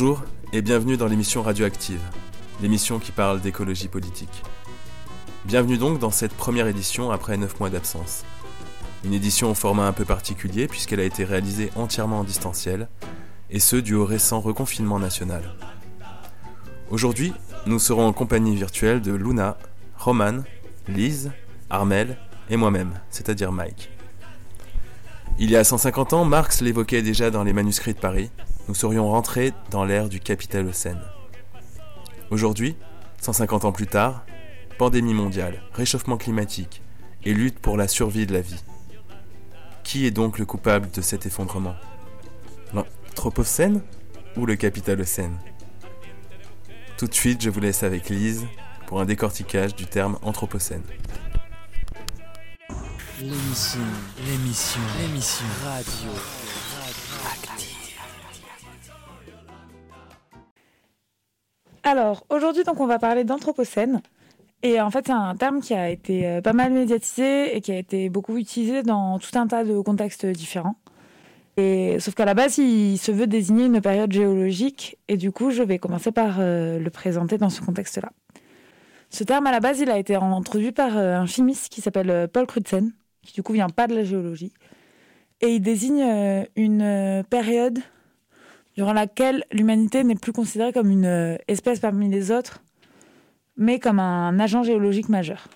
Bonjour et bienvenue dans l'émission Radioactive, l'émission qui parle d'écologie politique. Bienvenue donc dans cette première édition après 9 mois d'absence. Une édition au format un peu particulier puisqu'elle a été réalisée entièrement en distanciel, et ce dû au récent reconfinement national. Aujourd'hui, nous serons en compagnie virtuelle de Luna, Roman, Lise, Armel et moi-même, c'est-à-dire Mike. Il y a 150 ans, Marx l'évoquait déjà dans les manuscrits de Paris, nous serions rentrés dans l'ère du capitalocène. Aujourd'hui, 150 ans plus tard, pandémie mondiale, réchauffement climatique et lutte pour la survie de la vie. Qui est donc le coupable de cet effondrement? L'anthropocène ou le capitalocène Tout de suite, je vous laisse avec Lise pour un décortiquage du terme anthropocène. Alors, aujourd'hui, donc, on va parler d'anthropocène. Et en fait, c'est un terme qui a été euh, pas mal médiatisé et qui a été beaucoup utilisé dans tout un tas de contextes différents. Et, sauf qu'à la base, il se veut désigner une période géologique. Et du coup, je vais commencer par euh, le présenter dans ce contexte-là. Ce terme, à la base, il a été introduit par euh, un chimiste qui s'appelle Paul Crutzen, qui du coup vient pas de la géologie. Et il désigne une période durant laquelle l'humanité n'est plus considérée comme une euh, espèce parmi les autres, mais comme un agent géologique majeur.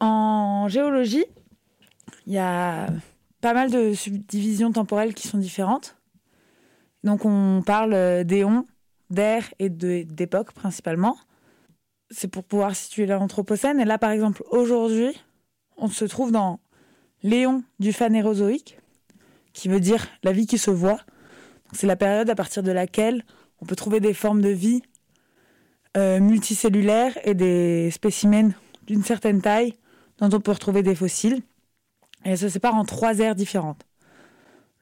En géologie, il y a pas mal de subdivisions temporelles qui sont différentes. Donc on parle d'éons, d'ères et d'époques principalement. C'est pour pouvoir situer l'Anthropocène. Et là, par exemple, aujourd'hui, on se trouve dans l'éon du Phanérozoïque, qui veut dire la vie qui se voit. C'est la période à partir de laquelle on peut trouver des formes de vie euh, multicellulaires et des spécimens d'une certaine taille dont on peut retrouver des fossiles. Et elles se séparent en trois ères différentes.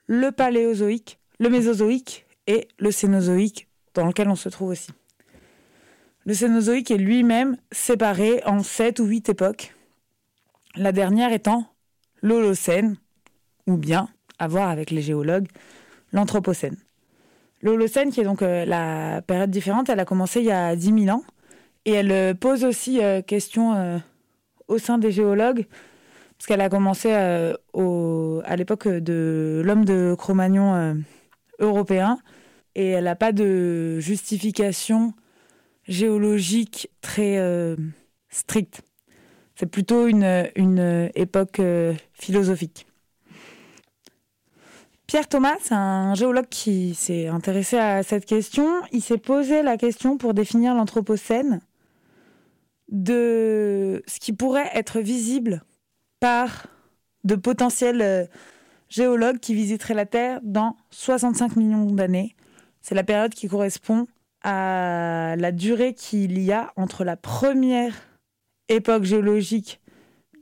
Le paléozoïque, le mésozoïque et le cénozoïque dans lequel on se trouve aussi. Le cénozoïque est lui-même séparé en sept ou huit époques. La dernière étant l'Holocène, ou bien, à voir avec les géologues, l'Anthropocène. L'Holocène, qui est donc euh, la période différente, elle a commencé il y a 10 000 ans. Et elle euh, pose aussi euh, question au sein des géologues, parce qu'elle a commencé à l'époque de l'homme de Cro-Magnon européen. Et elle n'a pas de justification géologique très stricte. C'est plutôt une, une époque philosophique. Pierre Thomas, un géologue qui s'est intéressé à cette question. Il s'est posé la question pour définir l'Anthropocène de ce qui pourrait être visible par de potentiels euh, géologues qui visiteraient la Terre dans 65 millions d'années. C'est la période qui correspond à la durée qu'il y a entre la première époque géologique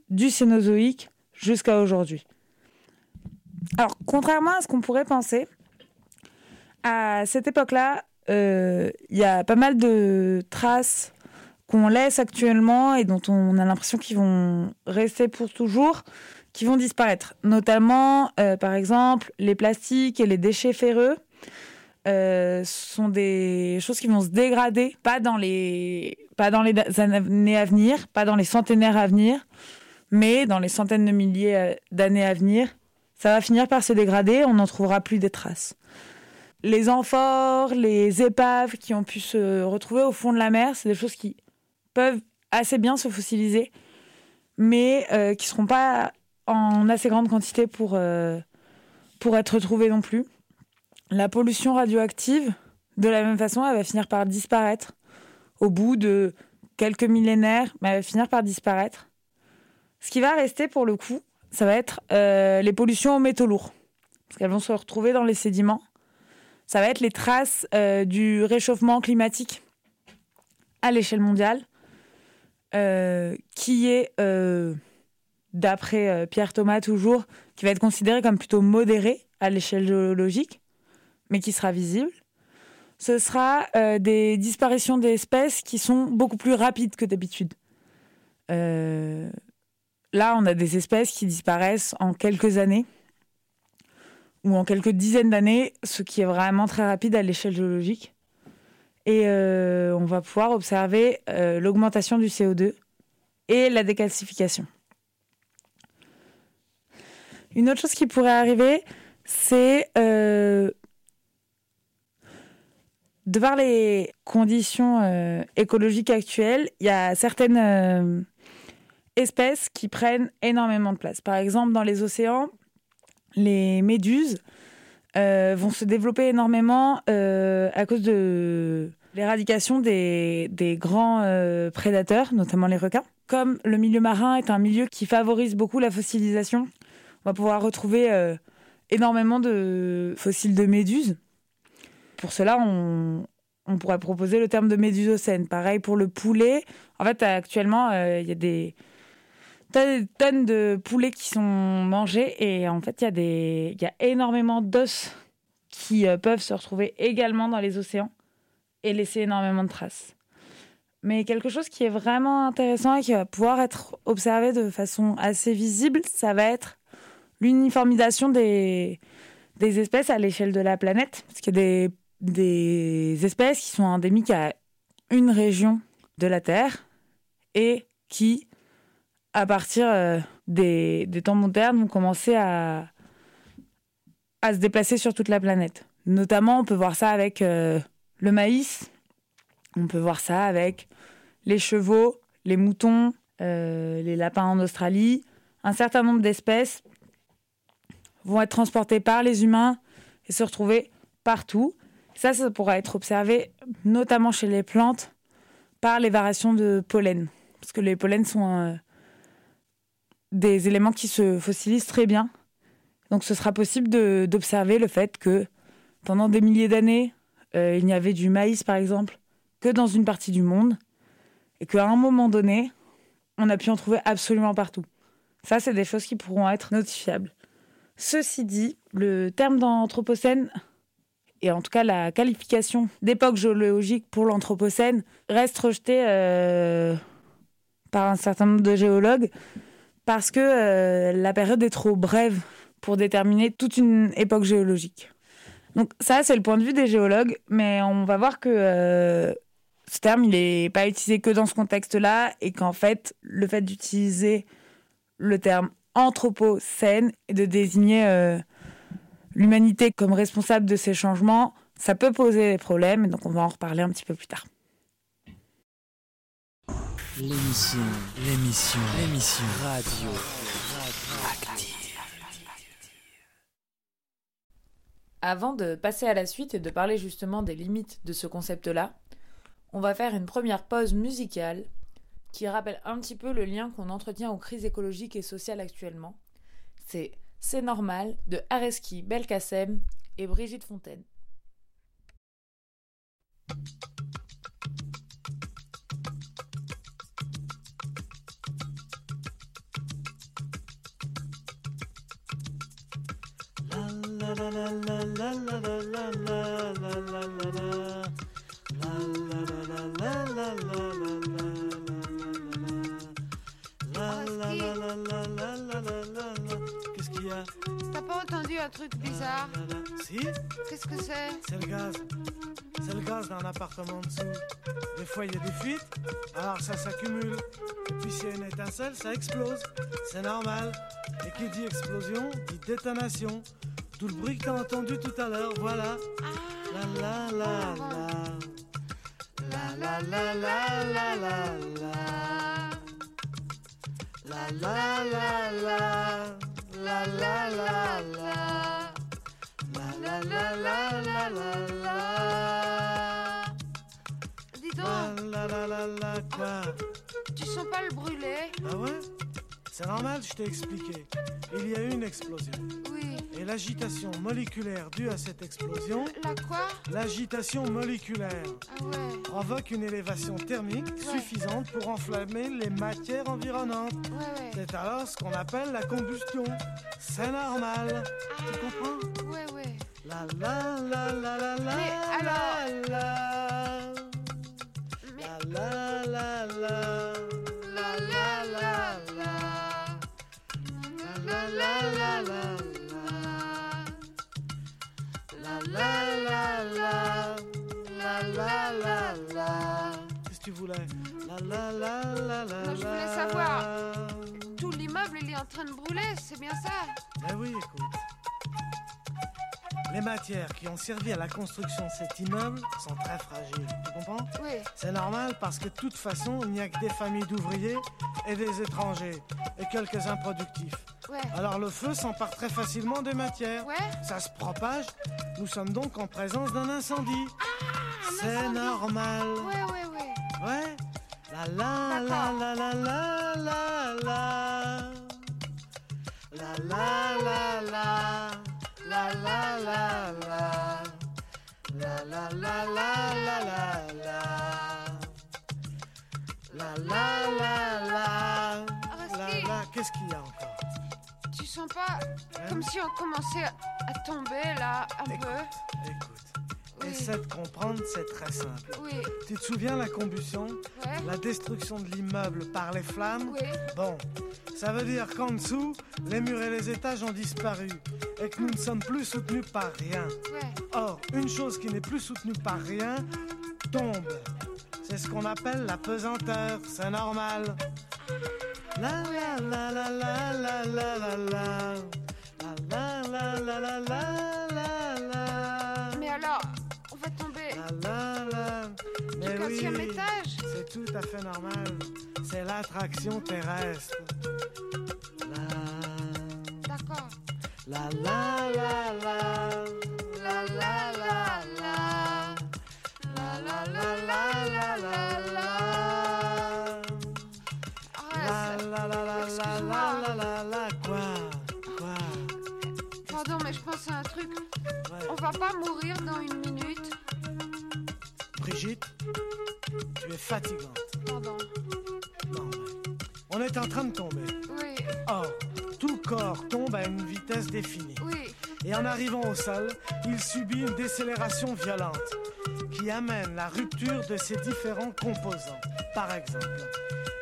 du Cénozoïque jusqu'à aujourd'hui. Alors, contrairement à ce qu'on pourrait penser, à cette époque-là, euh, il y a pas mal de traces qu'on laisse actuellement et dont on a l'impression qu'ils vont rester pour toujours, qui vont disparaître. Notamment, euh, par exemple, les plastiques et les déchets ferreux. Euh, sont des choses qui vont se dégrader, pas dans les pas dans les années à venir, pas dans les centenaires à venir, mais dans les centaines de milliers d'années à venir, ça va finir par se dégrader, on n'en trouvera plus des traces. Les amphores, les épaves qui ont pu se retrouver au fond de la mer, c'est des choses qui peuvent assez bien se fossiliser, mais euh, qui ne seront pas en assez grande quantité pour, euh, pour être retrouvées non plus. La pollution radioactive, de la même façon, elle va finir par disparaître au bout de quelques millénaires, mais elle va finir par disparaître. Ce qui va rester pour le coup, ça va être euh, les pollutions aux métaux lourds, parce qu'elles vont se retrouver dans les sédiments. Ça va être les traces euh, du réchauffement climatique à l'échelle mondiale, euh, qui est, d'après Pierre Thomas toujours, qui va être considéré comme plutôt modéré à l'échelle géologique, mais qui sera visible. Ce sera des disparitions d'espèces qui sont beaucoup plus rapides que d'habitude. euh, là, on a des espèces qui disparaissent en quelques années ou en quelques dizaines d'années, ce qui est vraiment très rapide à l'échelle géologique. Et euh, on va pouvoir observer euh, l'augmentation du CO2 et la décalcification. Une autre chose qui pourrait arriver, c'est euh, de voir les conditions écologiques actuelles, il y a certaines espèces qui prennent énormément de place. Par exemple, dans les océans, les méduses euh, vont se développer énormément euh, à cause de l'éradication des, grands euh, prédateurs, notamment les requins. Comme le milieu marin est un milieu qui favorise beaucoup la fossilisation, on va pouvoir retrouver énormément de fossiles de méduses. Pour cela, on, pourrait proposer le terme de médusocène. Pareil pour le poulet. En fait, actuellement, il y a des tonnes de poulets qui sont mangés et en fait, il y, a des- y a énormément d'os qui euh, peuvent se retrouver également dans les océans et laisser énormément de traces. Mais quelque chose qui est vraiment intéressant et qui va pouvoir être observé de façon assez visible, ça va être l'uniformisation des, des espèces à l'échelle de la planète. Parce qu'il y a des, des espèces qui sont endémiques à une région de la Terre et qui, à partir euh, des, temps modernes, vont commencer à, se déplacer sur toute la planète. Notamment, on peut voir ça avec euh, le maïs, on peut voir ça avec les chevaux, les moutons, euh, les lapins en Australie. Un certain nombre d'espèces vont être transportées par les humains et se retrouver partout. Ça, ça pourra être observé notamment chez les plantes par les variations de pollen. Parce que les pollens sont des éléments qui se fossilisent très bien. Donc ce sera possible d'observer le fait que pendant des milliers d'années, euh, il n'y avait du maïs, par exemple, que dans une partie du monde, et qu'à un moment donné, on a pu en trouver absolument partout. Ça, c'est des choses qui pourront être notifiables. Ceci dit, le terme d'anthropocène, et en tout cas la qualification d'époque géologique pour l'anthropocène, reste rejetée euh, par un certain nombre de géologues parce que euh, la période est trop brève pour déterminer toute une époque géologique. Donc ça, c'est le point de vue des géologues, mais on va voir que euh, ce terme, il n'est pas utilisé que dans ce contexte-là, et qu'en fait, le fait d'utiliser le terme anthropocène et de désigner euh, l'humanité comme responsable de ces changements, ça peut poser des problèmes, donc on va en reparler un petit peu plus tard. L'émission, l'émission, l'émission radio. Avant de passer à la suite et de parler justement des limites de ce concept-là, on va faire une première pause musicale qui rappelle un petit peu le lien qu'on entretient aux crises écologiques et sociales actuellement. C'est C'est normal de Areski Belkacem et Brigitte Fontaine. Qu'est-ce qu'il y a T'as pas entendu un truc bizarre? Si, Qu'est-ce que c'est? C'est le gaz. C'est le gaz d'un appartement en dessous. Des fois, il y a des fuites, alors ça s'accumule. Et puis, s'il y a une étincelle, ça explose. C'est normal. Et qui dit explosion, dit détonation. Tout le bruit que t'as entendu tout à l'heure, voilà. La la la la. La la la la la la la. La la la la. La la la la. La la la la la la. Dis donc, la la la la quoi tu sens pas le brûler Ah ouais C'est normal, je t'ai expliqué. Il y a eu une explosion. Oui. Et l'agitation moléculaire due à cette explosion, La quoi? l'agitation moléculaire, Ah ouais. provoque une élévation thermique suffisante pour enflammer les matières environnantes. Ouais. C'est alors ce qu'on appelle la combustion. C'est normal. Tu comprends? Ouais, ouais. La la la la la la Mais alors- la la Mais la la la la la la la la la la la la Qu'est-ce que tu voulais? La la la la la Moi, je voulais savoir. Tout l'immeuble, il est en train de brûler, c'est bien ça? Ben oui, écoute. Les matières qui ont servi à la construction de cet immeuble sont très fragiles. Tu comprends Oui. C'est normal parce que de toute façon, il n'y a que des familles d'ouvriers et des étrangers et quelques improductifs. Ouais. Alors le feu s'empare très facilement des matières. Ouais Ça se propage. Nous sommes donc en présence d'un incendie. C'est incendie. normal. Ouais, ouais, ouais. Ouais. La la la la la la la la. La la la la. La la la la. La la la la la la la. La la la la. Arrêtez. La la. Qu'est-ce qu'il y a encore? Tu sens pas Hein? comme si on commençait à tomber là, un peu? écoute. De comprendre, c'est très simple. Oui, Tu te souviens la combustion? Ouais. La destruction de l'immeuble par les flammes? Oui, Bon, ça veut dire qu'en dessous, les murs et les étages ont disparu et que nous ne sommes plus soutenus par rien. ouais. Or, une chose qui n'est plus soutenue par rien tombe. C'est ce qu'on appelle la pesanteur, c'est normal. La la la la la la la la la. La la la la la la la Oui. étage C'est tout à fait normal. C'est l'attraction terrestre. La D'accord. la la la la la la la la la la la la la la la la la la la Excuse-moi. la la la quoi quoi Pardon, mais je pense à un truc. Ouais. On va pas mourir dans une minute. Brigitte, tu es fatigante. Pardon. Non, mais on est en train de tomber. Oui, Or, tout corps tombe à une vitesse définie. oui. Et en arrivant au sol, il subit une décélération violente qui amène la rupture de ses différents composants. Par exemple,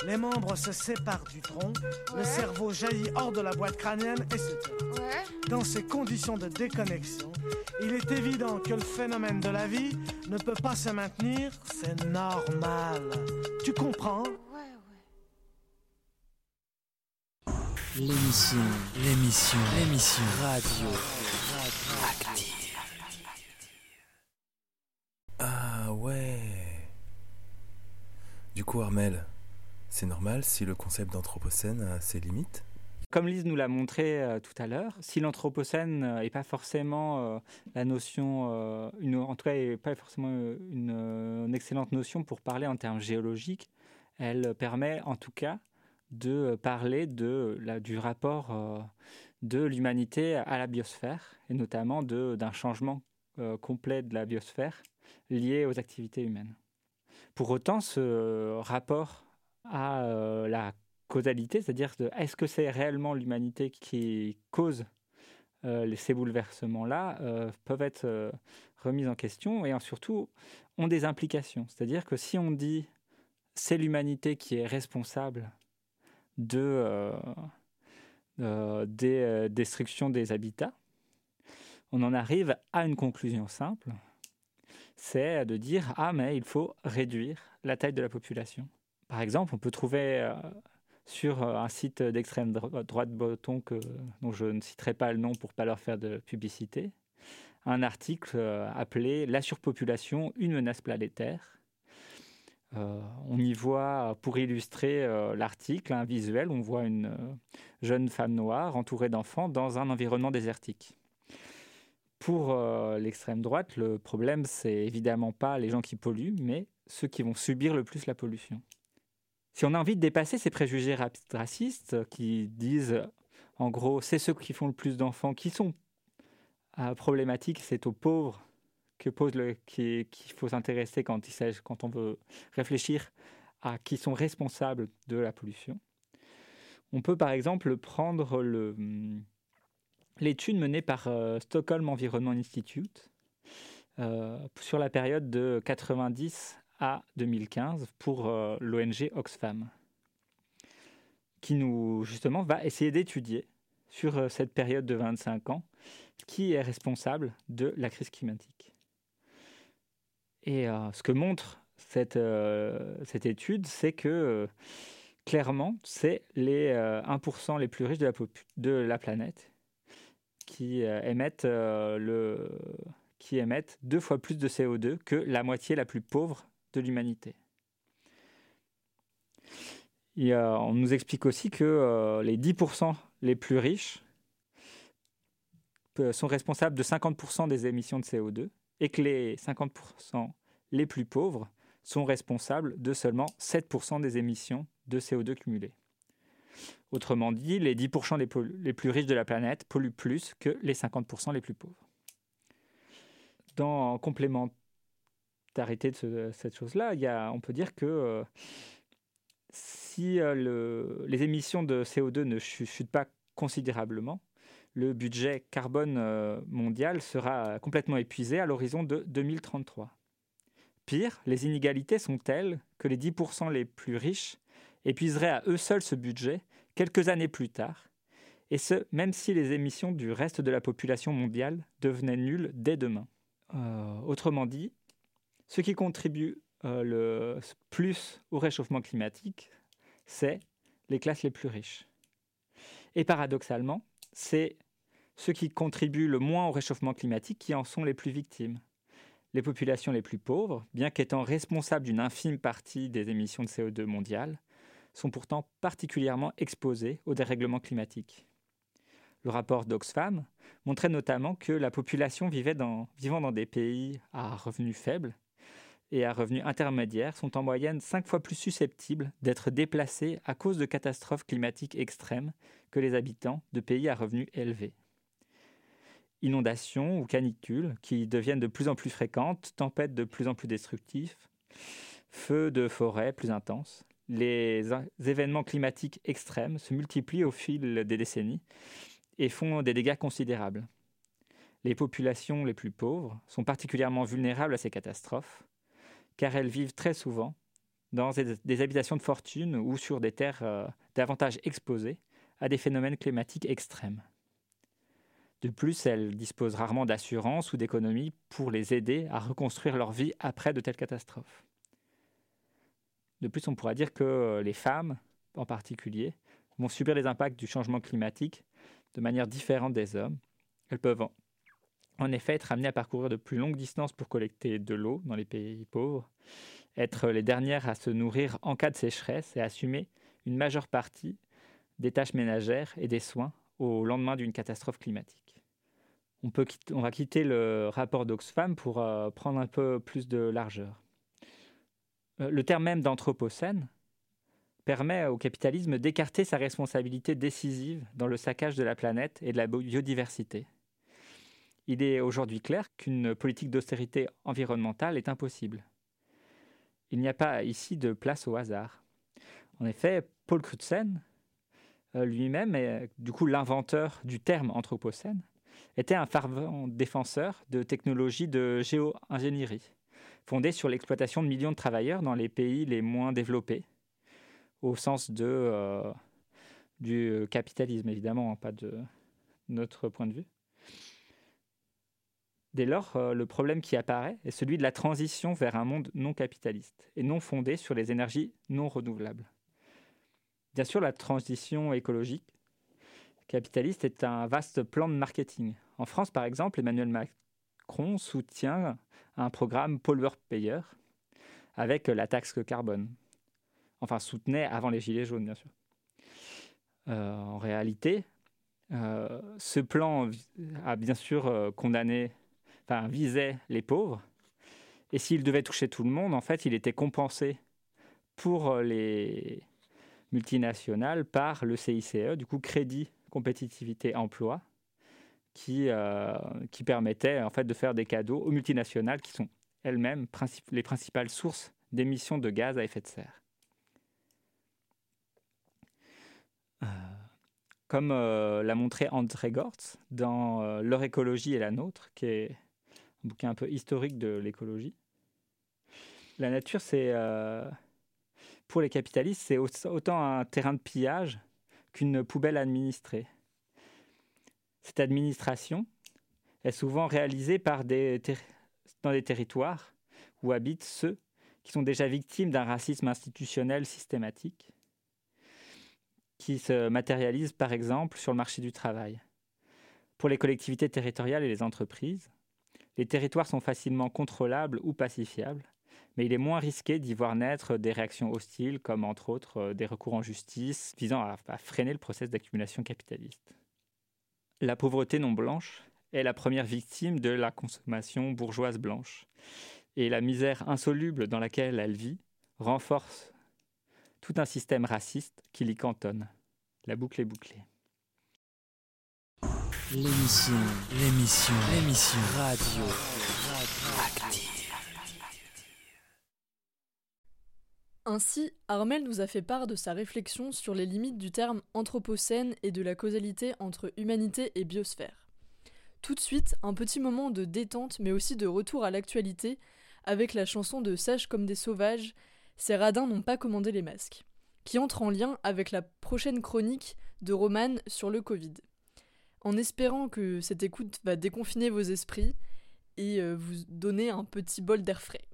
les membres se séparent du tronc, le cerveau jaillit hors de la boîte crânienne, etc. Ouais. Dans ces conditions de déconnexion, il est évident que le phénomène de la vie ne peut pas se maintenir, c'est normal. Tu comprends Ouais, ouais. L'émission, l'émission, l'émission. Radio. Ah ouais. Du coup, Armel, c'est normal si le concept d'anthropocène a ses limites? Comme Lise nous l'a montré euh, tout à l'heure, si l'anthropocène n'est pas forcément euh, la notion, euh, en tout cas, pas forcément euh, euh, une excellente notion pour parler en termes géologiques, elle permet en tout cas de parler de, la- du rapport euh, de l'humanité à la biosphère, et notamment d'un changement euh, complet de la biosphère lié aux activités humaines. Pour autant, ce rapport à euh, la causalité, c'est-à-dire est-ce que c'est réellement l'humanité qui cause euh, ces bouleversements-là, euh, peuvent être euh, remises en question et surtout ont des implications. C'est-à-dire que si on dit c'est l'humanité qui est responsable de, euh, euh, des euh, destructions des habitats, on en arrive à une conclusion simple, c'est de dire ah mais il faut réduire la taille de la population. Par exemple, on peut trouver sur un site d'extrême dro- droite breton que, dont je ne citerai pas le nom pour pas leur faire de publicité, un article appelé La surpopulation, une menace planétaire. Euh, on y voit, pour illustrer euh, l'article, un visuel, on voit une euh, jeune femme noire entourée d'enfants dans un environnement désertique. Pour l'extrême droite, le problème, c'est évidemment pas les gens qui polluent, mais ceux qui vont subir le plus la pollution. Si on a envie de dépasser ces préjugés racistes qui disent, en gros, c'est ceux qui font le plus d'enfants qui sont problématiques, c'est aux pauvres que pose le, qui- qu'il faut s'intéresser quand, on veut réfléchir à qui sont responsables de la pollution. On peut par exemple prendre hum, l'étude menée par euh, Stockholm Environment Institute euh, sur la période de 90 à 2015 pour euh, l'ONG Oxfam, qui nous justement va essayer d'étudier sur cette période de 25 ans qui est responsable de la crise climatique. Et euh, ce que montre cette, cette étude, c'est que clairement, c'est les 1% les plus riches de la, de la planète qui émettent le qui émettent deux fois plus de CO2 que la moitié la plus pauvre de l'humanité. on nous explique aussi que euh, les 10% les plus riches sont responsables de 50% des émissions de CO2 et que les 50% les plus pauvres sont responsables de seulement 7% des émissions de CO2 cumulées. Autrement dit, les 10% les, plus riches de la planète polluent plus que les 50% les plus pauvres dans complémentarité de cette chose-là, on peut dire que euh, si euh, les émissions de CO2 ne chutent pas considérablement, le budget carbone euh, mondial sera complètement épuisé à l'horizon de 2033. Pire, les inégalités sont telles que les 10% les plus riches épuiseraient à eux seuls ce budget quelques années plus tard, et ce, même si les émissions du reste de la population mondiale devenaient nulles dès demain. Euh, autrement dit, ce qui contribue euh, le plus au réchauffement climatique, c'est les classes les plus riches. Et paradoxalement, c'est ceux qui contribuent le moins au réchauffement climatique qui en sont les plus victimes. Les populations les plus pauvres, bien qu'étant responsables d'une infime partie des émissions de CO2 mondiales, sont pourtant particulièrement exposées au dérèglement climatique. Le rapport d'Oxfam montrait notamment que la population vivant dans des pays à revenus faibles et à revenus intermédiaires sont en moyenne cinq fois plus susceptibles d'être déplacés à cause de catastrophes climatiques extrêmes que les habitants de pays à revenus élevés. Inondations ou canicules qui deviennent de plus en plus fréquentes, tempêtes de plus en plus destructives, feux de forêt plus intenses. Les événements climatiques extrêmes se multiplient au fil des décennies et font des dégâts considérables. Les populations les plus pauvres sont particulièrement vulnérables à ces catastrophes, car elles vivent très souvent dans des habitations de fortune ou sur des terres euh, davantage exposées à des phénomènes climatiques extrêmes. De plus, elles disposent rarement d'assurance ou d'économie pour les aider à reconstruire leur vie après de telles catastrophes. De plus, on pourra dire que les femmes, en particulier, vont subir les impacts du changement climatique de manière différente des hommes. Elles peuvent en effet être amenées à parcourir de plus longues distances pour collecter de l'eau dans les pays pauvres, être les dernières à se nourrir en cas de sécheresse et assumer une majeure partie des tâches ménagères et des soins au lendemain d'une catastrophe climatique. On, va quitter le rapport d'Oxfam pour euh, prendre un peu plus de largeur. Euh, le terme même d'anthropocène permet au capitalisme d'écarter sa responsabilité décisive dans le saccage de la planète et de la biodiversité. Il est aujourd'hui clair qu'une politique d'austérité environnementale est impossible. Il n'y a pas ici de place au hasard. En effet, Paul Crutzen, lui-même, est du coup l'inventeur du terme anthropocène, était un fervent défenseur de technologies de géo-ingénierie, fondées sur l'exploitation de millions de travailleurs dans les pays les moins développés, au sens euh, du capitalisme, évidemment, hein, pas de notre point de vue. Dès lors, euh, le problème qui apparaît est celui de la transition vers un monde non capitaliste et non fondé sur les énergies non renouvelables. Bien sûr, la transition écologique capitaliste est un vaste plan de marketing. En France, par exemple, Emmanuel Macron soutient un programme pollueur-payeur avec la taxe carbone enfin soutenait avant les Gilets jaunes, bien sûr. Euh, en réalité, euh, ce plan a bien sûr euh, condamné, enfin visait les pauvres, et s'il devait toucher tout le monde, en fait, il était compensé pour les multinationales par le CICE, du coup Crédit Compétitivité Emploi, qui, qui permettait en fait de faire des cadeaux aux multinationales qui sont elles-mêmes les principales sources d'émissions de gaz à effet de serre. comme euh, l'a montré André Gortz dans euh, Leur écologie et la nôtre, qui est un bouquin un peu historique de l'écologie. La nature, c'est euh, pour les capitalistes, c'est autant un terrain de pillage qu'une poubelle administrée. Cette administration est souvent réalisée dans des territoires où habitent ceux qui sont déjà victimes d'un racisme institutionnel systématique, qui se matérialise par exemple sur le marché du travail. Pour les collectivités territoriales et les entreprises, les territoires sont facilement contrôlables ou pacifiables, mais il est moins risqué d'y voir naître des réactions hostiles, comme entre autres euh, des recours en justice visant à, freiner le processus d'accumulation capitaliste. La pauvreté non blanche est la première victime de la consommation bourgeoise blanche, et la misère insoluble dans laquelle elle vit renforce tout un système raciste qui l'y cantonne. La boucle est bouclée. L'émission, l'émission, l'émission radio. Ainsi, Armel nous a fait part de sa réflexion sur les limites du terme anthropocène et de la causalité entre humanité et biosphère. Tout de suite, un petit moment de détente mais aussi de retour à l'actualité avec la chanson de Sage comme des sauvages, Ces radins n'ont pas commandé les masques, qui entre en lien avec la prochaine chronique de Romane sur le Covid. En espérant que cette écoute va déconfiner vos esprits et euh, vous donner un petit bol d'air frais.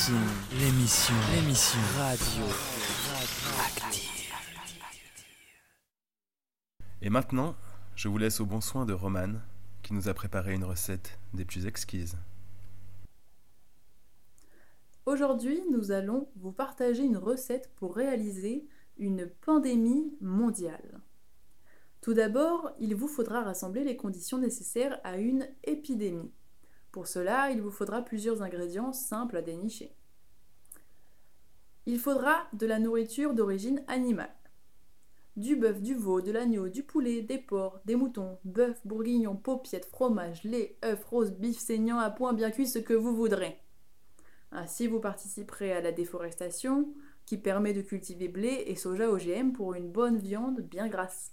L'émission, l'émission, l'émission radio. Et maintenant, je vous laisse au bon soin de Romane, qui nous a préparé une recette des plus exquises. Aujourd'hui, nous allons vous partager une recette pour réaliser une pandémie mondiale. Tout d'abord, il vous faudra rassembler les conditions nécessaires à une épidémie. Pour cela, il vous faudra plusieurs ingrédients simples à dénicher. Il faudra de la nourriture d'origine animale. Du bœuf, du veau, de l'agneau, du poulet, des porcs, des moutons, bœuf, bourguignon, paupiètes, fromage, lait, œufs, rose, bif saignant à point bien cuit, ce que vous voudrez. Ainsi, vous participerez à la déforestation qui permet de cultiver blé et soja OGM pour une bonne viande bien grasse.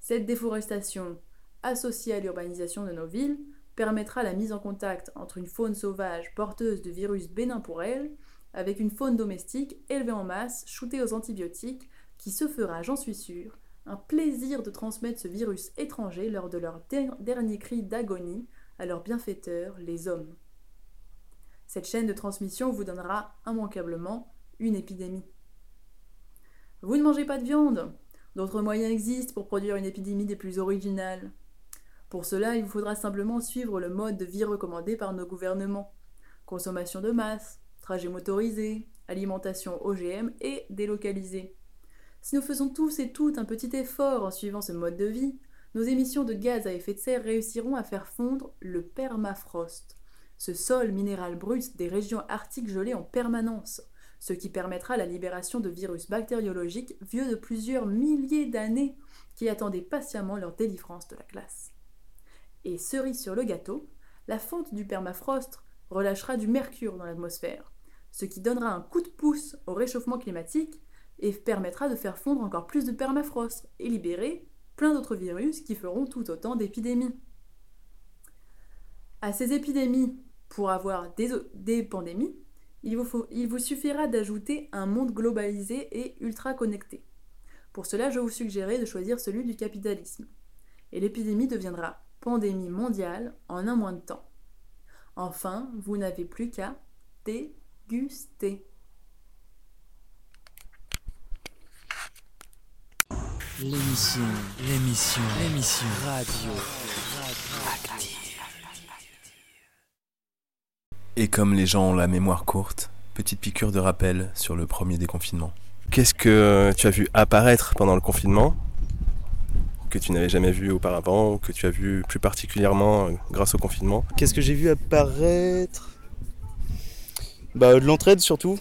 Cette déforestation, associée à l'urbanisation de nos villes, permettra la mise en contact entre une faune sauvage porteuse de virus bénins pour elle avec une faune domestique élevée en masse, shootée aux antibiotiques, qui se fera, j'en suis sûre, un plaisir de transmettre ce virus étranger lors de leur der- dernier cri d'agonie à leurs bienfaiteurs, les hommes. Cette chaîne de transmission vous donnera immanquablement une épidémie. Vous ne mangez pas de viande D'autres moyens existent pour produire une épidémie des plus originales. Pour cela, il vous faudra simplement suivre le mode de vie recommandé par nos gouvernements. Consommation de masse, trajet motorisé, alimentation OGM et délocalisée. Si nous faisons tous et toutes un petit effort en suivant ce mode de vie, nos émissions de gaz à effet de serre réussiront à faire fondre le permafrost, ce sol minéral brut des régions arctiques gelées en permanence, ce qui permettra la libération de virus bactériologiques vieux de plusieurs milliers d'années qui attendaient patiemment leur délivrance de la glace. Et cerise sur le gâteau, la fonte du permafrost relâchera du mercure dans l'atmosphère, ce qui donnera un coup de pouce au réchauffement climatique et permettra de faire fondre encore plus de permafrost et libérer plein d'autres virus qui feront tout autant d'épidémies. À ces épidémies, pour avoir des, pandémies, il vous, suffira d'ajouter un monde globalisé et ultra connecté. Pour cela, je vous suggérerai de choisir celui du capitalisme. Et l'épidémie deviendra pandémie mondiale en un mois de temps. Enfin, vous n'avez plus qu'à déguster. L'émission, l'émission, l'émission radio. Et comme les gens ont la mémoire courte, petite piqûre de rappel sur le premier déconfinement. Qu'est-ce que tu as vu apparaître pendant le confinement? Que tu n'avais jamais vu auparavant ou que tu as vu plus particulièrement euh, grâce au confinement Qu'est-ce que j'ai vu apparaître? Bah de l'entraide surtout.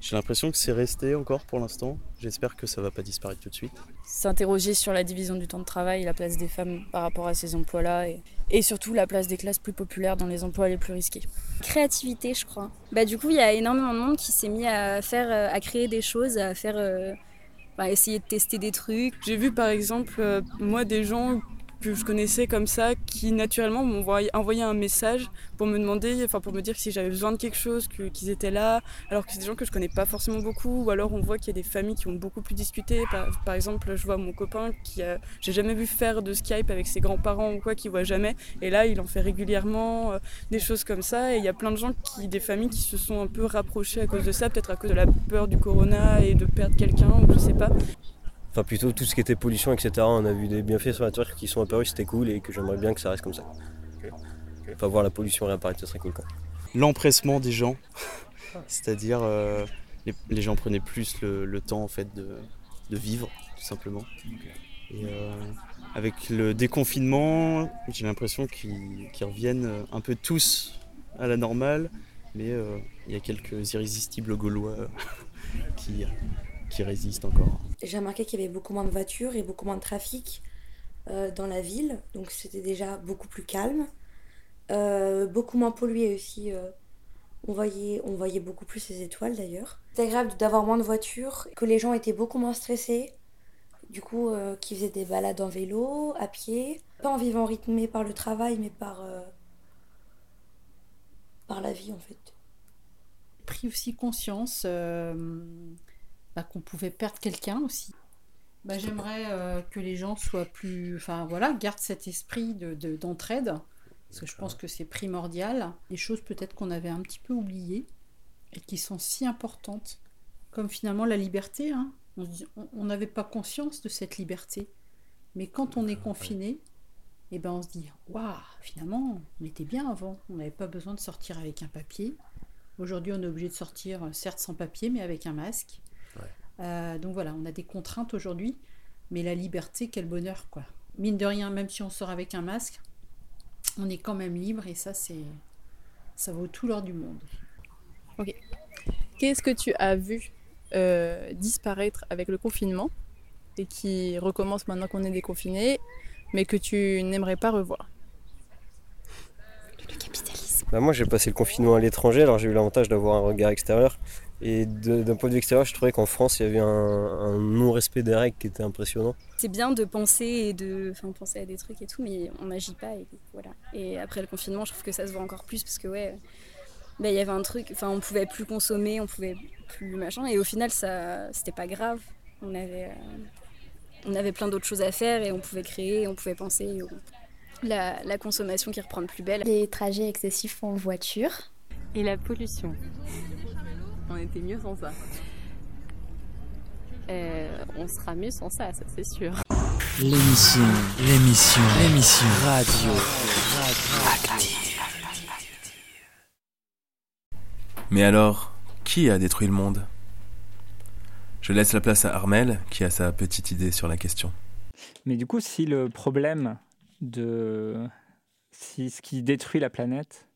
J'ai l'impression que c'est resté encore pour l'instant. J'espère que ça va pas disparaître tout de suite. s'interroger sur la division du temps de travail, la place des femmes par rapport à ces emplois-là et, et surtout la place des classes plus populaires dans les emplois les plus risqués. Créativité, je crois. Bah, du coup, il y a énormément de monde qui s'est mis à faire, euh, à créer des choses, à faire, euh, bah, essayer de tester des trucs. J'ai vu par exemple, euh, moi, des gens que je connaissais comme ça qui naturellement m'ont envoyé, un message pour me demander, enfin pour me dire si j'avais besoin de quelque chose, qu'ils étaient là, alors que c'est des gens que je connais pas forcément beaucoup, ou alors on voit qu'il y a des familles qui ont beaucoup plus discuté. Par, exemple, je vois mon copain qui a, j'ai jamais vu faire de Skype avec ses grands-parents ou quoi, qui voit jamais, et là il en fait régulièrement, euh, des choses comme ça, et il y a plein de gens qui, des familles qui se sont un peu rapprochées à cause de ça, peut-être à cause de la peur du corona et de perdre quelqu'un, ou je sais pas. Enfin, plutôt tout ce qui était pollution, etc. On a vu des bienfaits sur la Terre qui sont apparus, c'était cool et que j'aimerais bien que ça reste comme ça. Enfin, voir la pollution réapparaître, ce serait cool quoi. L'empressement des gens, c'est-à-dire euh, les, les gens prenaient plus le, le temps en fait de, de vivre tout simplement. Et euh, avec le déconfinement, j'ai l'impression qu'ils reviennent un peu tous à la normale, mais euh, il y a quelques irrésistibles gaulois qui, qui résistent encore. J'ai remarqué qu'il y avait beaucoup moins de voitures et beaucoup moins de trafic euh, dans la ville, donc c'était déjà beaucoup plus calme. Euh, beaucoup moins pollué aussi. euh, on, voyait, on voyait beaucoup plus les étoiles d'ailleurs. C'est agréable d'avoir moins de voitures, que les gens étaient beaucoup moins stressés, du coup, euh, qui faisaient des balades en vélo, à pied, pas en vivant rythmé par le travail, mais par, euh, par la vie en fait. pris aussi conscience euh, bah, qu'on pouvait perdre quelqu'un aussi. Bah, J'aimerais euh, que les gens soient plus. Enfin voilà, gardent cet esprit de- de- d'entraide, parce que je pense que c'est primordial. Des choses peut-être qu'on avait un petit peu oubliées et qui sont si importantes, comme finalement la liberté. hein. On n'avait pas conscience de cette liberté. Mais quand on est confiné, eh ben on se dit Waouh, finalement, on était bien avant. On n'avait pas besoin de sortir avec un papier. Aujourd'hui, on est obligé de sortir, certes sans papier, mais avec un masque. Euh, donc voilà, on a des contraintes aujourd'hui, mais la liberté, quel bonheur, quoi. Mine de rien, même si on sort avec un masque, on est quand même libre et ça, c'est, ça vaut tout l'or du monde. Ok. Qu'est-ce que tu as vu euh, disparaître avec le confinement et qui recommence maintenant qu'on est déconfiné, mais que tu n'aimerais pas revoir? Bah, moi j'ai passé le confinement à l'étranger, alors j'ai eu l'avantage d'avoir un regard extérieur Et d'un point de vue extérieur, je trouvais qu'en France, il y avait un, un non-respect des règles qui était impressionnant. C'est bien de penser et de enfin, penser à des trucs et tout, mais on n'agit pas. Et, voilà. et après le confinement, je trouve que ça se voit encore plus parce que, ouais, bah, il y avait un truc, enfin, on pouvait plus consommer, on pouvait plus machin. Et au final, ça, c'était pas grave. On avait, euh, on avait plein d'autres choses à faire et on pouvait créer, on pouvait penser. La, la consommation qui reprend de plus belle. Les trajets excessifs en voiture. Et la pollution. On était mieux sans ça. Euh, on sera mieux sans ça, ça c'est sûr. L'émission, l'émission, l'émission radio. Mais alors, qui a détruit le monde? Je laisse la place à Armel, qui a sa petite idée sur la question. Mais du coup, si le problème de. Si ce qui détruit la planète,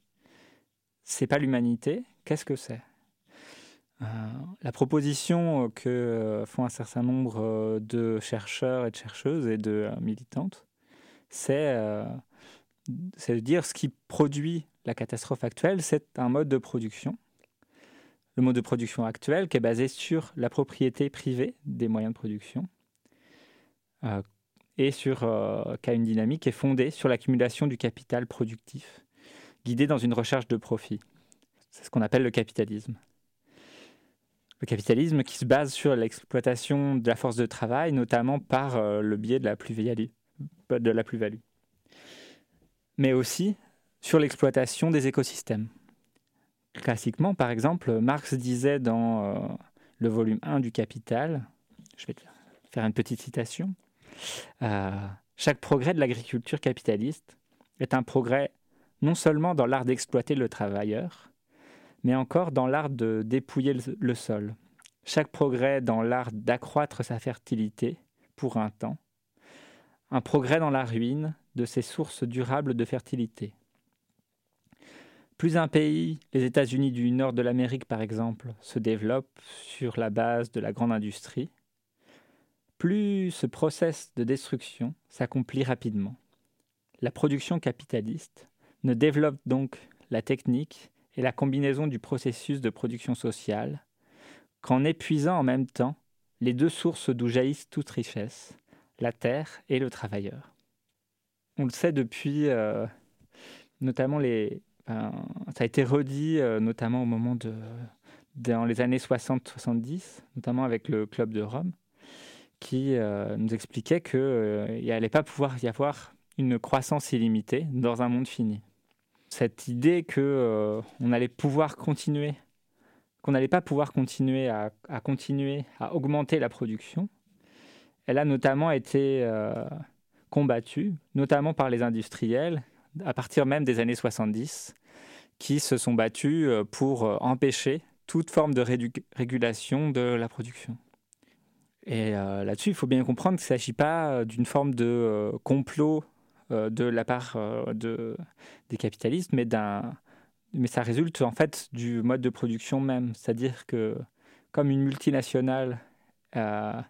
c'est pas l'humanité, qu'est-ce que c'est? Euh, La proposition que euh, font un certain nombre euh, de chercheurs et de chercheuses et de euh, militantes, c'est euh, de dire ce qui produit la catastrophe actuelle, c'est un mode de production. Le mode de production actuel qui est basé sur la propriété privée des moyens de production. Euh, et sur, euh, qui a une dynamique qui est fondée sur l'accumulation du capital productif, guidé dans une recherche de profit. C'est ce qu'on appelle le capitalisme. Le capitalisme qui se base sur l'exploitation de la force de travail, notamment par euh, le biais de la plus-value, de la plus-value, mais aussi sur l'exploitation des écosystèmes. Classiquement, par exemple, Marx disait dans euh, le volume 1 du Capital, je vais faire une petite citation, euh, chaque progrès de l'agriculture capitaliste est un progrès non seulement dans l'art d'exploiter le travailleur, mais encore dans l'art de dépouiller le, sol. Chaque progrès dans l'art d'accroître sa fertilité pour un temps, un progrès dans la ruine de ses sources durables de fertilité. Plus un pays, les États-Unis du nord de l'Amérique par exemple, se développe sur la base de la grande industrie, plus ce process de destruction s'accomplit rapidement. La production capitaliste ne développe donc la technique et la combinaison du processus de production sociale qu'en épuisant en même temps les deux sources d'où jaillissent toute richesse, la terre et le travailleur. On le sait depuis euh, notamment les... ben, ça a été redit euh, notamment au moment de... dans les années 60-70, notamment avec le Club de Rome, qui euh, nous expliquait qu'il n'allait pas pouvoir y avoir une croissance illimitée dans un monde fini. Cette idée que euh, allait pouvoir continuer, qu'on n'allait pas pouvoir continuer à, continuer à augmenter la production, elle a notamment été euh, combattue, notamment par les industriels, à partir même des années 70, qui se sont battus euh, pour empêcher toute forme de régulation de la production. Et là-dessus, il faut bien comprendre qu'il ne s'agit pas d'une forme de complot de la part euh, de, des capitalistes, mais, ça résulte en fait du mode de production même. C'est-à-dire que comme une multinationale euh,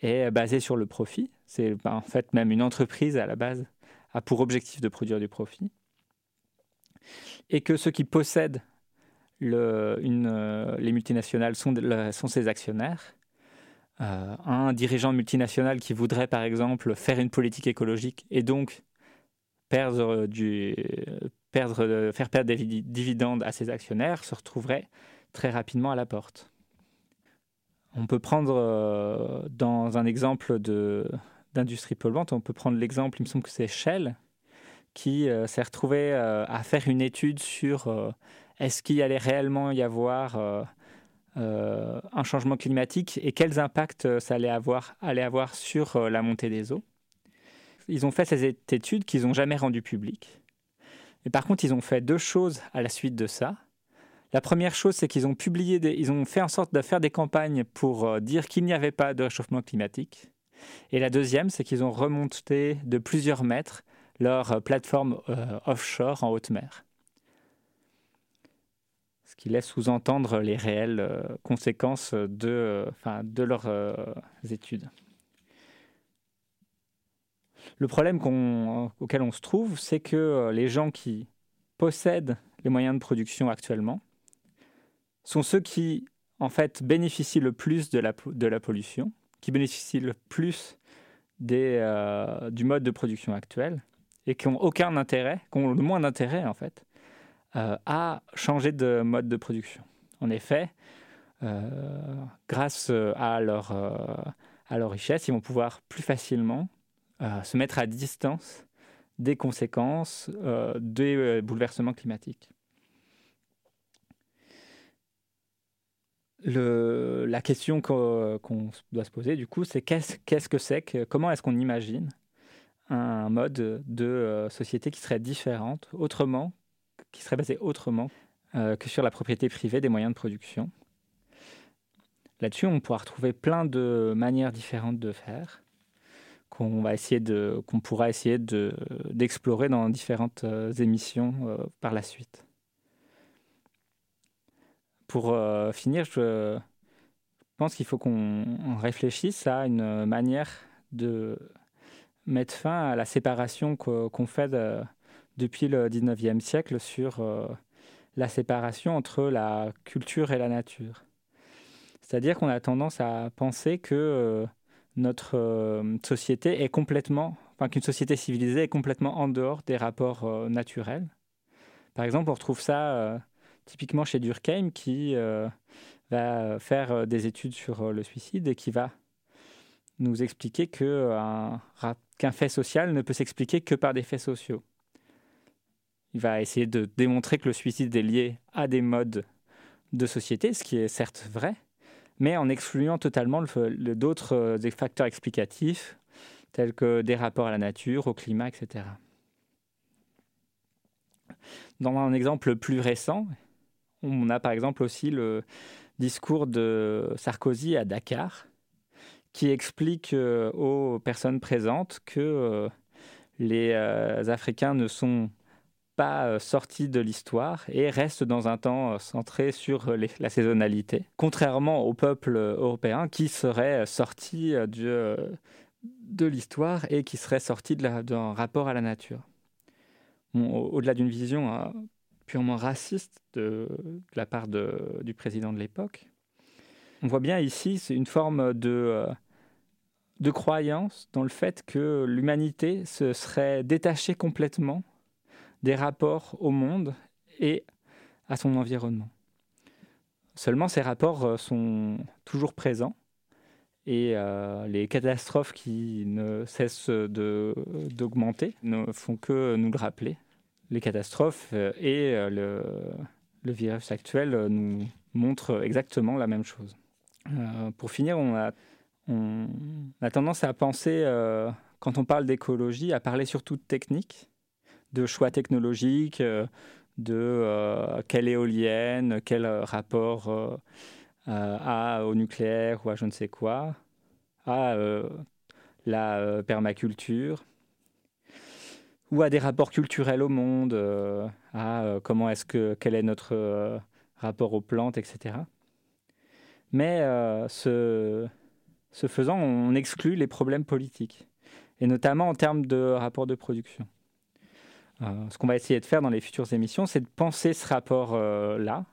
est basée sur le profit, c'est ben, en fait même une entreprise à la base a pour objectif de produire du profit, et que ceux qui possèdent euh, les multinationales sont, le- ses actionnaires, euh, un dirigeant multinational qui voudrait, par exemple, faire une politique écologique et donc perdre du, perdre, euh, faire perdre des dividendes à ses actionnaires se retrouverait très rapidement à la porte. On peut prendre, euh, dans un exemple d'industrie polluante, on peut prendre l'exemple, il me semble que c'est Shell, qui euh, s'est retrouvé euh, à faire une étude sur euh, est-ce qu'il allait réellement y avoir euh, euh, un changement climatique et quels impacts euh, ça allait avoir, allait avoir sur euh, la montée des eaux. Ils ont fait cette étude qu'ils n'ont jamais rendue publique. Et par contre, ils ont fait deux choses à la suite de ça. La première chose, c'est qu'ils ont publié, des- ils ont fait en sorte de faire des campagnes pour euh, dire qu'il n'y avait pas de réchauffement climatique. Et la deuxième, c'est qu'ils ont remonté de plusieurs mètres leur euh, plateforme euh, offshore en haute mer ce qui laisse sous-entendre les réelles conséquences de, leurs études. Le problème auquel on se trouve, c'est que euh, les gens qui possèdent les moyens de production actuellement sont ceux qui en fait, bénéficient le plus de la, pollution, qui bénéficient le plus euh, du mode de production actuel et qui n'ont aucun intérêt, qui ont le moins d'intérêt en fait, euh, à changer de mode de production. En effet, grâce à leur richesse, ils vont pouvoir plus facilement se mettre à distance des conséquences des bouleversements climatiques. La question qu'on doit se poser, du coup, c'est qu'est-ce que c'est que, Comment est-ce qu'on imagine un mode de euh, société qui serait différente, autrement, qui serait basé autrement euh, que sur la propriété privée des moyens de production? Là-dessus, on pourra retrouver plein de manières différentes de faire qu'on va essayer de, qu'on pourra essayer de, d'explorer dans différentes euh, émissions par la suite pour euh, finir, je pense qu'il faut qu'on réfléchisse à une manière de mettre fin à la séparation qu'on fait depuis le 19e siècle sur euh, la séparation entre la culture et la nature. C'est-à-dire qu'on a tendance à penser que euh, notre société est complètement, enfin qu'une société civilisée est complètement en dehors des rapports naturels. Par exemple, on retrouve ça typiquement chez Durkheim, qui euh, va faire euh, des études sur euh, le suicide et qui va nous expliquer qu'un fait social ne peut s'expliquer que par des faits sociaux. Il va essayer de démontrer que le suicide est lié à des modes de société, ce qui est certes vrai, mais en excluant totalement d'autres facteurs explicatifs, tels que des rapports à la nature, au climat, etc. Dans un exemple plus récent, on a par exemple aussi le discours de Sarkozy à Dakar, qui explique euh, aux personnes présentes que euh, les euh, Africains ne sont pas sortis de l'histoire et restent dans un temps centré sur la saisonnalité, contrairement au peuple européen qui serait sorti de, de l'histoire et qui serait sorti d'un rapport à la nature. Au-delà d'une vision hein, purement raciste de, la part du président de l'époque. On voit bien ici une forme de, euh, de croyance dans le fait que l'humanité se serait détachée complètement des rapports au monde et à son environnement. Seulement, ces rapports euh, sont toujours présents et euh, les catastrophes qui ne cessent d'augmenter ne font que nous le rappeler les catastrophes euh, et le, le, virus actuel nous montrent exactement la même chose. pour finir, on a, on a, tendance à penser, quand on parle d'écologie, à parler surtout de technique, de choix technologiques, de quelle éolienne, quel rapport à, au nucléaire ou à je ne sais quoi, à la permaculture ou à des rapports culturels au monde, euh, à euh, comment est-ce que quel est notre euh, rapport aux plantes, etc. Mais ce, ce, faisant, on exclut les problèmes politiques, et notamment en termes de rapport de production. Ce qu'on va essayer de faire dans les futures émissions, c'est de penser ce rapport-là,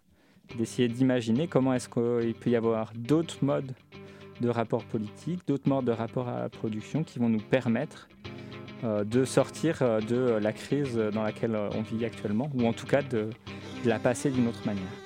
d'essayer d'imaginer comment est-ce qu'il peut y avoir d'autres modes de rapport politique, d'autres modes de rapport à la production qui vont nous permettre euh, de sortir euh, de la crise dans laquelle euh, on vit actuellement, ou en tout cas de la passer d'une autre manière.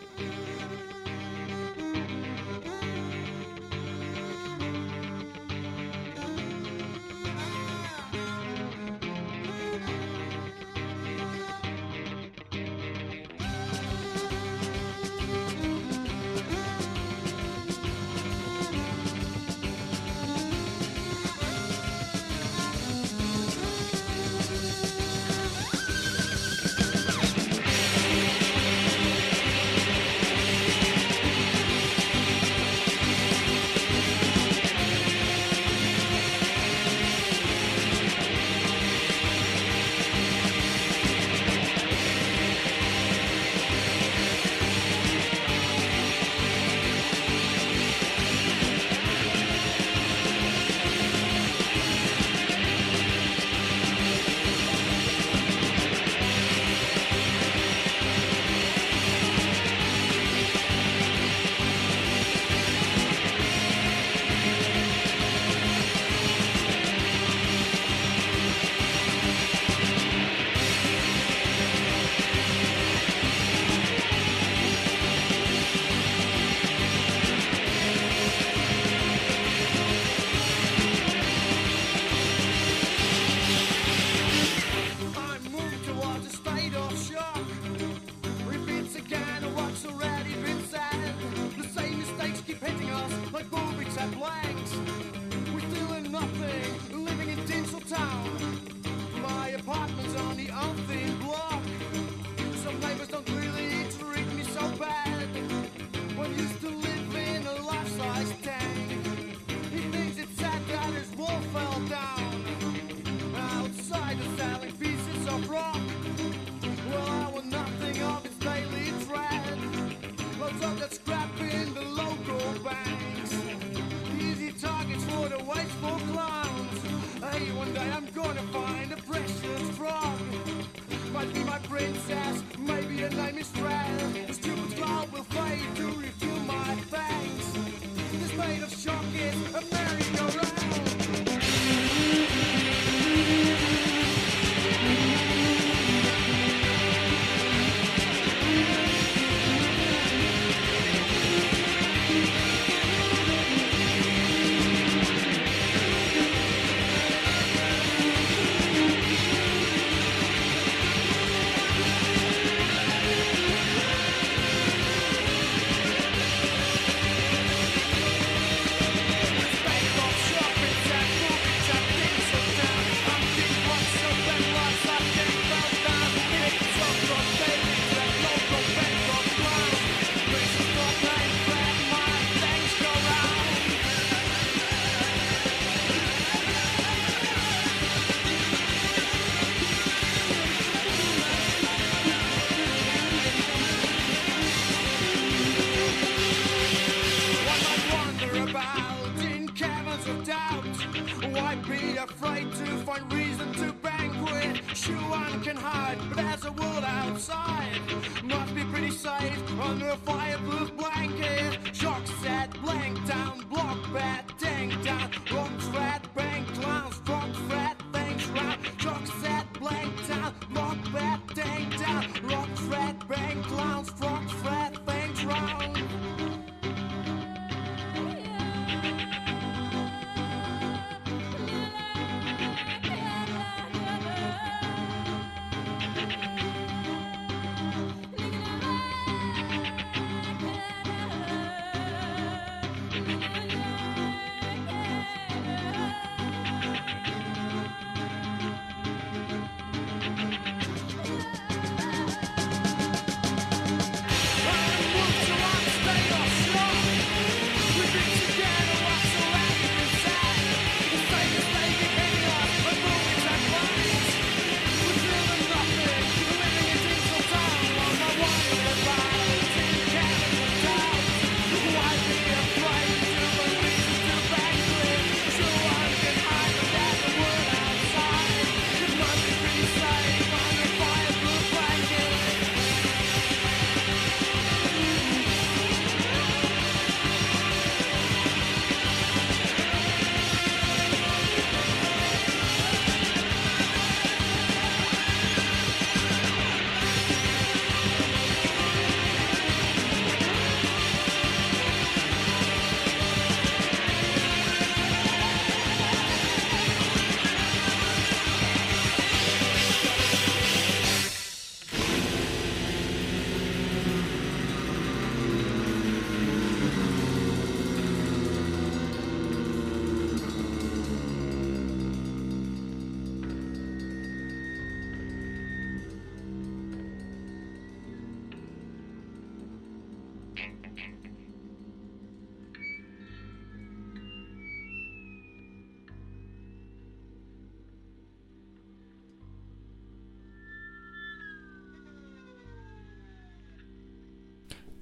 of the scratch.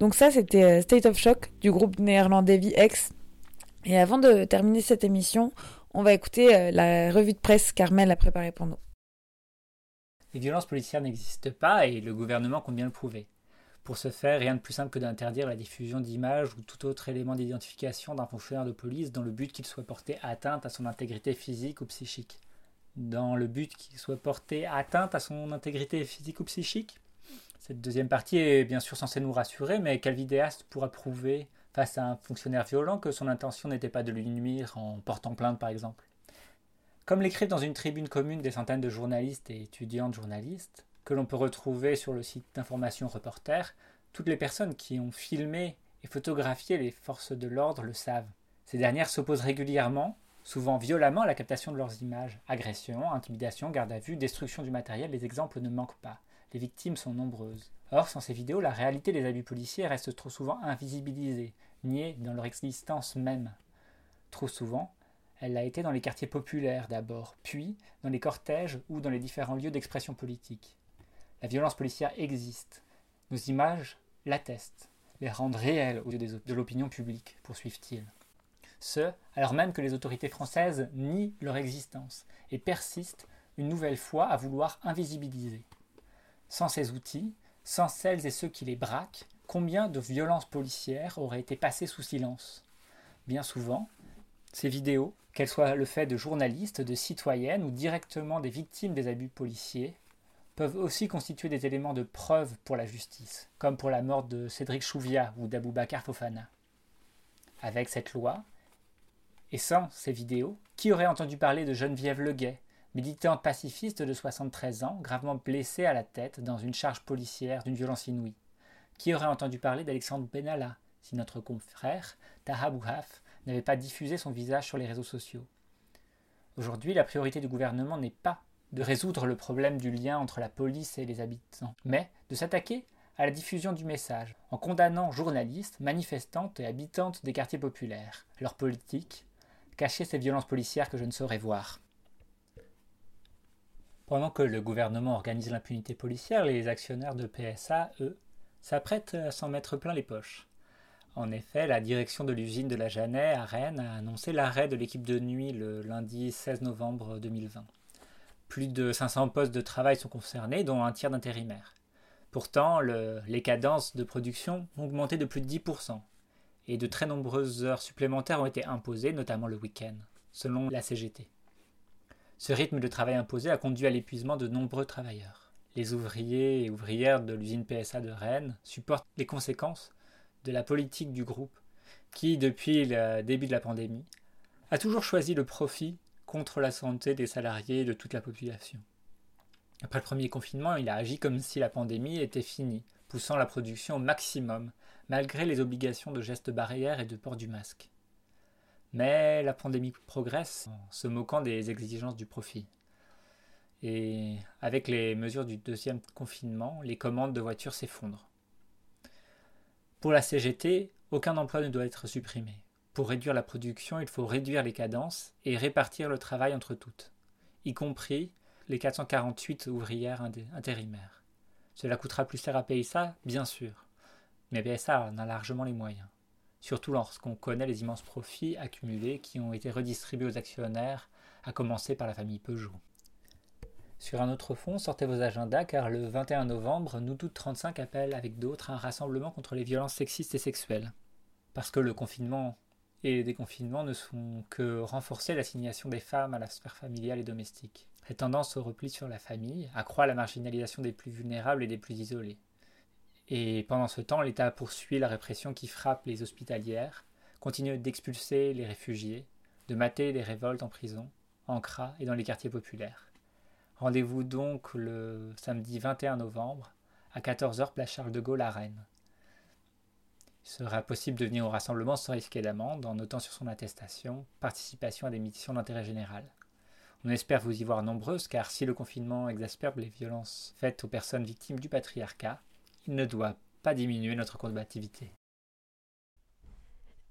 Donc ça, c'était euh, State of Shock du groupe néerlandais VX. Et avant de terminer cette émission, on va écouter euh, la revue de presse qu'Armel a préparée pour nous. Les violences policières n'existent pas et le gouvernement compte bien le prouver. Pour ce faire, rien de plus simple que d'interdire la diffusion d'images ou tout autre élément d'identification d'un fonctionnaire de police dans le but qu'il soit porté atteinte à son intégrité physique ou psychique. Dans le but qu'il soit porté atteinte à son intégrité physique ou psychique? Cette deuxième partie est bien sûr censée nous rassurer, mais quel vidéaste pourra prouver face à un fonctionnaire violent que son intention n'était pas de lui nuire en portant plainte par exemple? Comme l'écrivent dans une tribune commune des centaines de journalistes et étudiantes journalistes, que l'on peut retrouver sur le site d'information Reporter, toutes les personnes qui ont filmé et photographié les forces de l'ordre le savent. Ces dernières s'opposent régulièrement, souvent violemment, à la captation de leurs images. Agression, intimidation, garde à vue, destruction du matériel, les exemples ne manquent pas. Les victimes sont nombreuses. Or, sans ces vidéos, la réalité des abus policiers reste trop souvent invisibilisée, niée dans leur existence même. Trop souvent, elle l'a été dans les quartiers populaires d'abord, puis dans les cortèges ou dans les différents lieux d'expression politique. La violence policière existe. Nos images l'attestent, les rendent réelles aux yeux de l'opinion publique, poursuivent-ils. Ce, alors même que les autorités françaises nient leur existence et persistent une nouvelle fois à vouloir invisibiliser. Sans ces outils, sans celles et ceux qui les braquent, combien de violences policières auraient été passées sous silence? Bien souvent, ces vidéos, qu'elles soient le fait de journalistes, de citoyennes ou directement des victimes des abus policiers, peuvent aussi constituer des éléments de preuve pour la justice, comme pour la mort de Cédric Chouviat ou d'Aboubacar Fofana. Avec cette loi, et sans ces vidéos, qui aurait entendu parler de Geneviève Leguet, militante pacifiste de 73 ans, gravement blessée à la tête dans une charge policière d'une violence inouïe Qui aurait entendu parler d'Alexandre Benalla, si notre confrère, Taha Bouhaf, n'avait pas diffusé son visage sur les réseaux sociaux? Aujourd'hui, la priorité du gouvernement n'est pas de résoudre le problème du lien entre la police et les habitants, mais de s'attaquer à la diffusion du message, en condamnant journalistes, manifestantes et habitantes des quartiers populaires, leur politique, cacher ces violences policières que je ne saurais voir. Pendant que le gouvernement organise l'impunité policière, les actionnaires de PSA, eux, s'apprêtent à s'en mettre plein les poches. En effet, la direction de l'usine de la Jeannet à Rennes a annoncé l'arrêt de l'équipe de nuit le lundi 16 novembre 2020. Plus de 500 postes de travail sont concernés, dont un tiers d'intérimaires. Pourtant, le- les cadences de production ont augmenté de plus de 10%, et de très nombreuses heures supplémentaires ont été imposées, notamment le week-end, selon la CGT. Ce rythme de travail imposé a conduit à l'épuisement de nombreux travailleurs. Les ouvriers et ouvrières de l'usine PSA de Rennes supportent les conséquences de la politique du groupe qui, depuis le début de la pandémie, a toujours choisi le profit contre la santé des salariés et de toute la population. Après le premier confinement, il a agi comme si la pandémie était finie, poussant la production au maximum, malgré les obligations de gestes barrières et de port du masque. Mais la pandémie progresse en se moquant des exigences du profit. Et avec les mesures du deuxième confinement, les commandes de voitures s'effondrent. Pour la CGT, aucun emploi ne doit être supprimé. Pour réduire la production, il faut réduire les cadences et répartir le travail entre toutes, y compris les 448 ouvrières intérimaires. Cela coûtera plus cher à PSA, bien sûr, mais PSA en a largement les moyens, surtout lorsqu'on connaît les immenses profits accumulés qui ont été redistribués aux actionnaires, à commencer par la famille Peugeot. Sur un autre fond, sortez vos agendas car le 21 novembre, nous toutes 35 appelle avec d'autres un rassemblement contre les violences sexistes et sexuelles. Parce que le confinement et les déconfinements ne font que renforcer l'assignation des femmes à la sphère familiale et domestique. Cette tendance au repli sur la famille accroît la marginalisation des plus vulnérables et des plus isolés. Et pendant ce temps, l'État poursuit la répression qui frappe les hospitalières, continue d'expulser les réfugiés, de mater les révoltes en prison, en CRA et dans les quartiers populaires. Rendez-vous donc le samedi 21 novembre à 14h place Charles de Gaulle à Rennes. Il sera possible de venir au rassemblement sans risquer d'amende en notant sur son attestation participation à des missions d'intérêt général. On espère vous y voir nombreuses car si le confinement exacerbe les violences faites aux personnes victimes du patriarcat, il ne doit pas diminuer notre combativité.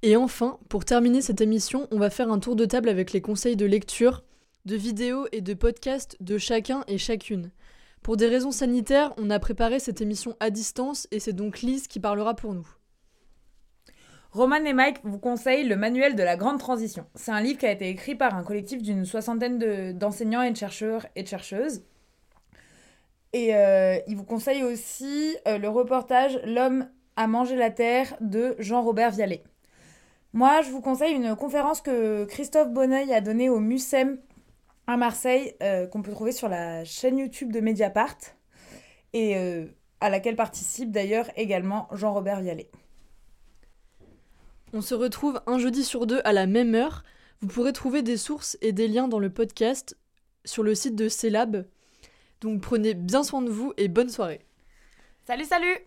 Et enfin, pour terminer cette émission, on va faire un tour de table avec les conseils de lecture, de vidéos et de podcasts de chacun et chacune. Pour des raisons sanitaires, on a préparé cette émission à distance et c'est donc Lise qui parlera pour nous. Roman et Mike vous conseillent le manuel de la grande transition. C'est un livre qui a été écrit par un collectif d'une soixantaine de- d'enseignants et de chercheurs et de chercheuses. Et euh, ils vous conseillent aussi euh, le reportage L'homme a mangé la terre de Jean-Robert Vialet. Moi, je vous conseille une conférence que Christophe Bonneuil a donnée au MUSEM à Marseille, euh, qu'on peut trouver sur la chaîne YouTube de Mediapart, et à laquelle participe d'ailleurs également Jean-Robert Vialet. On se retrouve un jeudi sur deux à la même heure. Vous pourrez trouver des sources et des liens dans le podcast sur le site de Celab. Donc prenez bien soin de vous et bonne soirée. Salut, salut